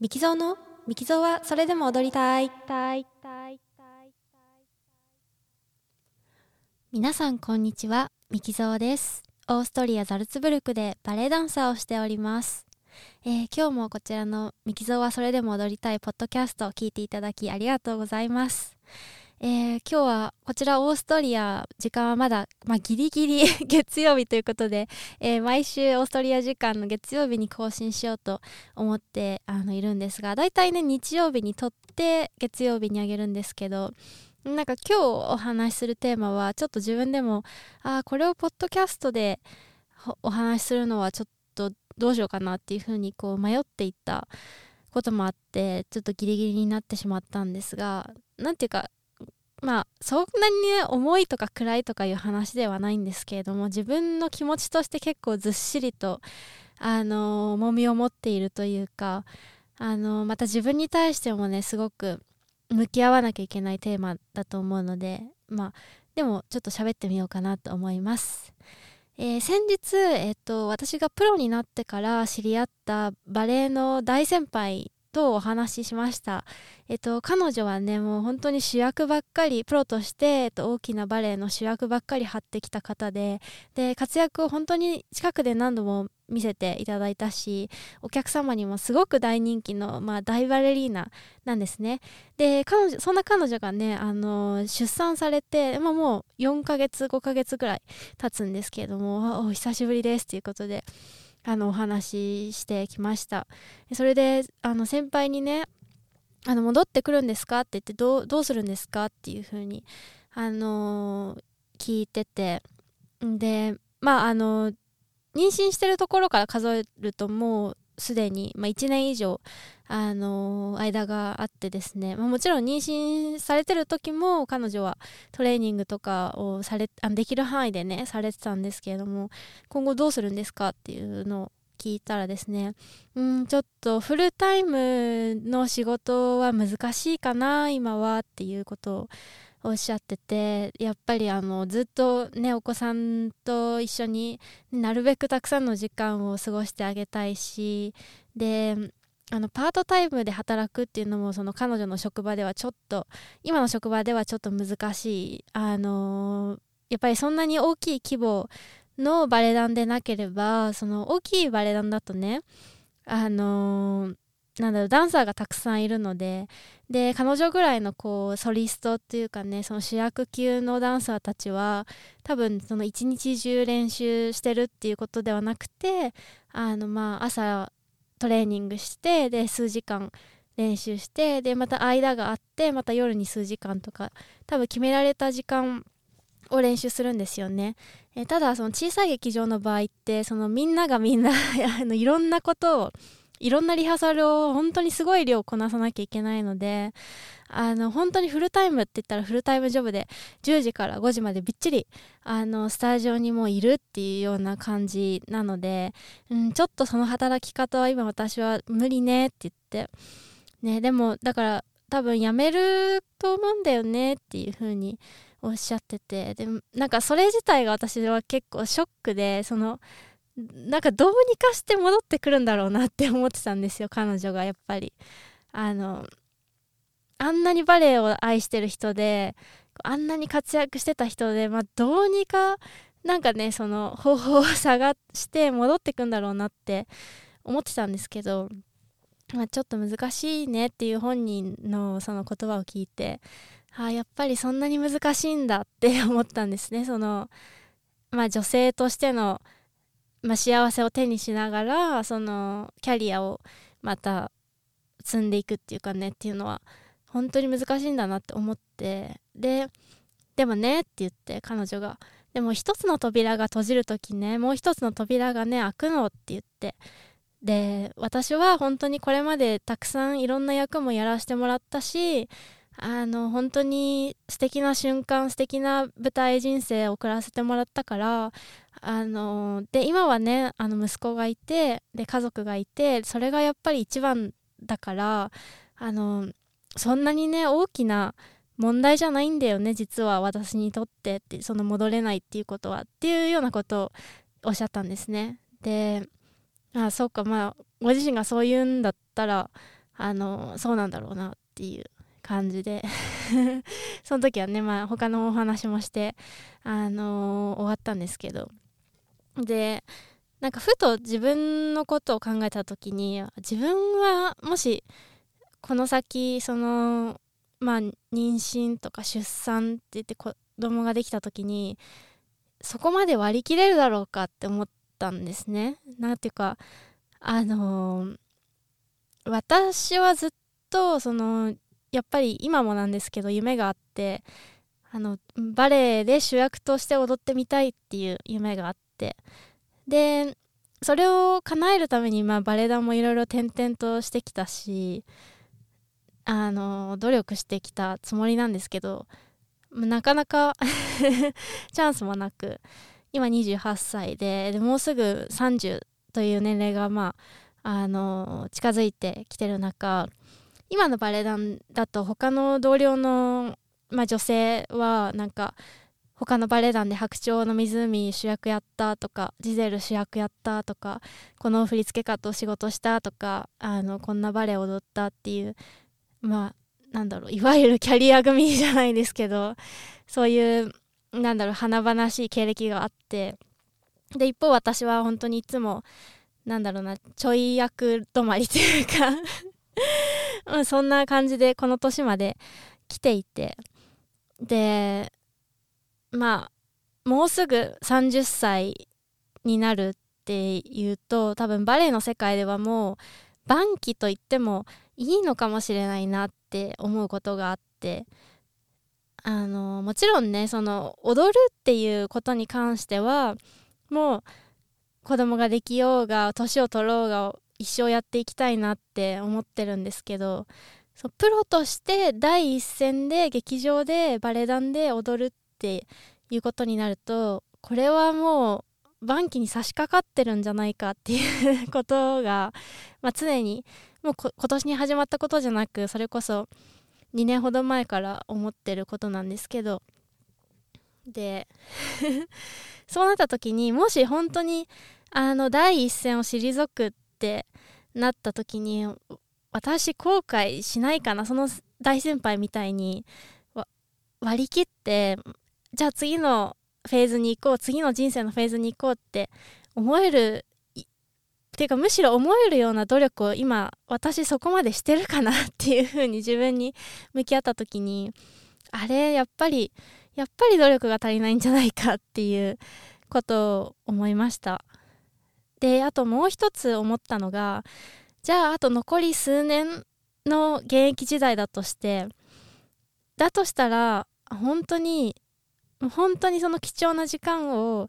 ミキゾーの？ミキゾーはそれでも踊りたい。皆さんこんにちは、ミキゾーです。オーストリア・ザルツブルクでバレエダンサーをしております。えー今日もこちらのミキゾーはそれでも踊りたいポッドキャストを聞いていただきありがとうございます。えー今日はこちらオーストリア時間はまだ、まあ、ギリギリ 月曜日ということで、えー毎週オーストリア時間の月曜日に更新しようと思ってあのいるんですがだいたいね日曜日に撮って月曜日にあげるんですけどなんか今日お話しするテーマはちょっと自分でもあーこれをポッドキャストでお話しするのはちょっとどうしようかなっていうふうにこう迷っていったこともあってちょっとギリギリになってしまったんですがなんていうかまあそんなにね重いとか暗いとかいう話ではないんですけれども自分の気持ちとして結構ずっしりとあの重みを持っているというかあのまた自分に対してもねすごく向き合わなきゃいけないテーマだと思うのでまあでもちょっと喋ってみようかなと思います。えー先日、えっと、私がプロになってから知り合ったバレエの大先輩とお話ししました。えっと、彼女はね、もう本当に主役ばっかり、プロとして、えっと、大きなバレエの主役ばっかり張ってきた方で、で、活躍を本当に近くで何度も見せていただいたし、お客様にもすごく大人気の、まあ、大バレリーナなんですね。で、彼女、そんな彼女がね、あの、出産されて、まあ、もう4ヶ月、5ヶ月ぐらい経つんですけれども、お久しぶりですということで、あの、お話ししてきました。それで、あの、先輩にね、あの戻ってくるんですかって言ってどうどうするんですかっていうふうに、あの聞いててでまああの妊娠してるところから数えるともうすでに、まあ、1年以上、あのー間があってですね、まあ、もちろん妊娠されてる時も彼女はトレーニングとかをされあできる範囲でねされてたんですけれども今後どうするんですかっていうのを聞いたらですね。んちょっとフルタイムの仕事は難しいかな今はっていうことをおっしゃっててやっぱりあのずっとねお子さんと一緒になるべくたくさんの時間を過ごしてあげたいしであのパートタイムで働くっていうのもその彼女の職場ではちょっと今の職場ではちょっと難しいあのやっぱりそんなに大きい規模のバレエ団でなければその大きいバレエ団だとねあのーなんだろうダンサーがたくさんいるのでで彼女ぐらいのこうソリストっていうかねその主役級のダンサーたちは多分一日中練習してるっていうことではなくてあのまあ朝トレーニングしてで数時間練習してでまた間があってまた夜に数時間とか多分決められた時間を練習するんですよね。えただその小さい劇場の場合ってそのみんながみんな あのいろんなことをいろんなリハーサルを本当にすごい量こなさなきゃいけないのであの本当にフルタイムって言ったらフルタイムジョブで10時から5時までびっちりあのスタジオにもいるっていうような感じなので、うん、ちょっとその働き方は今私は無理ねって言ってねでもだから多分やめると思うんだよねっていう風におっしゃっててでなんかそれ自体が私は結構ショックでそのなんかどうにかして戻ってくるんだろうなって思ってたんですよ彼女がやっぱり。あのあんなにバレエを愛してる人であんなに活躍してた人で、まあ、どうにかなんかねその方法を探して戻ってくんだろうなって思ってたんですけど、まあ、ちょっと難しいねっていう本人のその言葉を聞いてあやっぱりそんなに難しいんだって思ったんですね。その、まあ、女性としてのまあ、幸せを手にしながらそのキャリアをまた積んでいくっていうかねっていうのは本当に難しいんだなって思ってででもねって言って彼女が。でも一つの扉が閉じる時ねもう一つの扉がね開くのって言って。で私は本当にこれまでたくさんいろんな役もやらせてもらったしあの本当に素敵な瞬間素敵な舞台人生を送らせてもらったからあので今はねあの息子がいてで家族がいてそれがやっぱり一番だからあのそんなにね大きな問題じゃないんだよね実は私にとってってその戻れないっていうことはっていうようなことをおっしゃったんですね。であそうかまあご自身がそう言うんだったらあのそうなんだろうなっていう感じで。その時はねまあ他のお話もしてあの終わったんですけど。でなんかふと自分のことを考えた時に自分はもしこの先そのまあ妊娠とか出産って言って子供ができた時にそこまで割り切れるだろうかって思ったんですね。なんていうかあのー、私はずっとそのやっぱり今もなんですけど夢があってあのバレエで主役として踊ってみたいっていう夢があってて。でそれを叶えるために、まあ、バレエ団もいろいろ転々としてきたしあの努力してきたつもりなんですけどなかなか チャンスもなく今28歳ででもうすぐ30という年齢がまああの近づいてきてる中今のバレエ団だと他の同僚の、まあ、女性はなんか他のバレエ団で「白鳥の湖」主役やったとか「ジゼル主役やったとかこの振付家と仕事したとかあのこんなバレエ踊ったっていうまあなんだろういわゆるキャリア組じゃないですけどそういうなんだろう華々しい経歴があってで一方私は本当にいつもなんだろうなちょい役止まりというか、そんな感じでこの年まで来ていてでまあもうすぐ30歳になるっていうと多分バレエの世界ではもう晩期と言ってもいいのかもしれないなって思うことがあってあのもちろんねその踊るっていうことに関してはもう子供ができようが年を取ろうが一生やっていきたいなって思ってるんですけどそプロとして第一線で劇場でバレエ団で踊るっていうことになるとこれはもう晩期に差し掛かってるんじゃないかっていうことが、まあ、常にもう今年に始まったことじゃなくそれこそ2年ほど前から思ってることなんですけどで そうなった時にもし本当にあの第一線を退くってなった時に私後悔しないかなその大先輩みたいに割り切ってじゃあ次のフェーズに行こう次の人生のフェーズに行こうって思えるっていうかむしろ思えるような努力を今私そこまでしてるかなっていう風に自分に向き合った時に あれやっぱりやっぱり努力が足りないんじゃないかっていうことを思いました。であともう一つ思ったのがじゃああと残り数年の現役時代だとしてだとしたら本当に本当にその貴重な時間を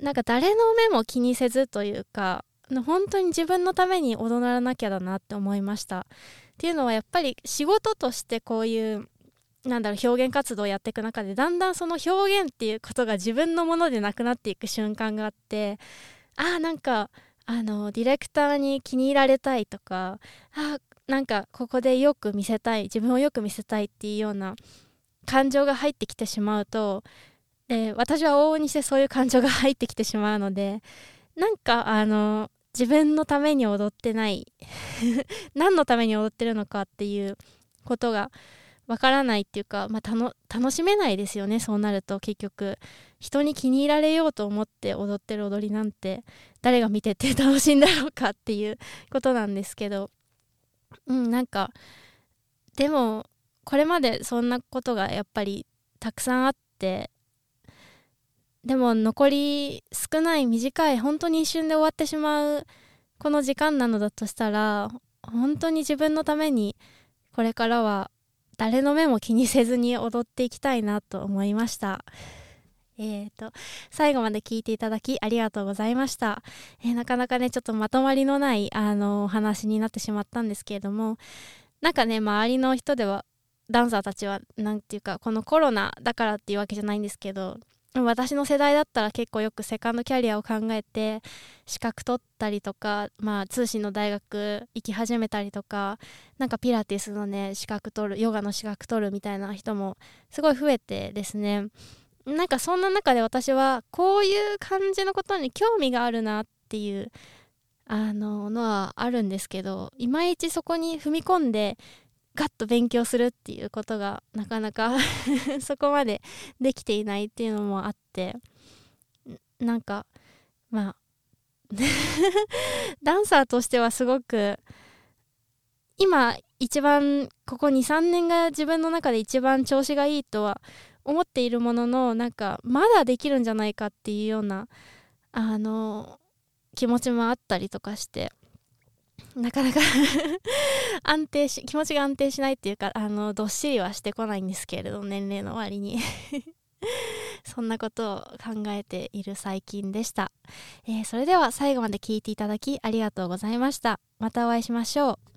なんか誰の目も気にせずというか本当に自分のために踊らなきゃだなって思いました。っていうのはやっぱり仕事としてこういうなんだろう表現活動をやっていく中でだんだんその表現っていうことが自分のものでなくなっていく瞬間があってあなんかあのディレクターに気に入られたいとかあなんかここでよく見せたい自分をよく見せたいっていうような感情が入ってきてしまうとで私は往々にしてそういう感情が入ってきてしまうのでなんかあの自分のために踊ってない 何のために踊ってるのかっていうことがわからないっていうか、まあ、楽しめないですよねそうなると結局。人に気に入られようと思って踊ってる踊りなんて誰が見てて楽しいんだろうかっていうことなんですけど。うんなんかでもこれまでそんなことがやっぱりたくさんあってでも残り少ない短い本当に一瞬で終わってしまうこの時間なのだとしたら本当に自分のためにこれからは誰の目も気にせずに踊っていきたいなと思いました。えーと、最後まで聞いていただきありがとうございました。えー、なかなかね、ちょっとまとまりのない、あのお話になってしまったんですけれども、なんかね、周りの人では、ダンサーたちは、なんていうか、このコロナだからっていうわけじゃないんですけど、私の世代だったら結構よくセカンドキャリアを考えて資格取ったりとか、まあ、通信の大学行き始めたりとかなんかピラティスのね資格取るヨガの資格取るみたいな人もすごい増えてですね。なんかそんな中で私はこういう感じのことに興味があるなっていうあののはあるんですけどいまいちそこに踏み込んでガッと勉強するっていうことがなかなか そこまでできていないっていうのもあってなんかまあ ダンサーとしてはすごく今一番ここ23年が自分の中で一番調子がいいとは思っているもののなんかまだできるんじゃないかっていうようなあの気持ちもあったりとかしてなかなか 安定し気持ちが安定しないっていうかあのどっしりはしてこないんですけれど年齢の割に。そんなことを考えている最近でした、えー、それでは最後まで聞いていただきありがとうございました。またお会いしましょう。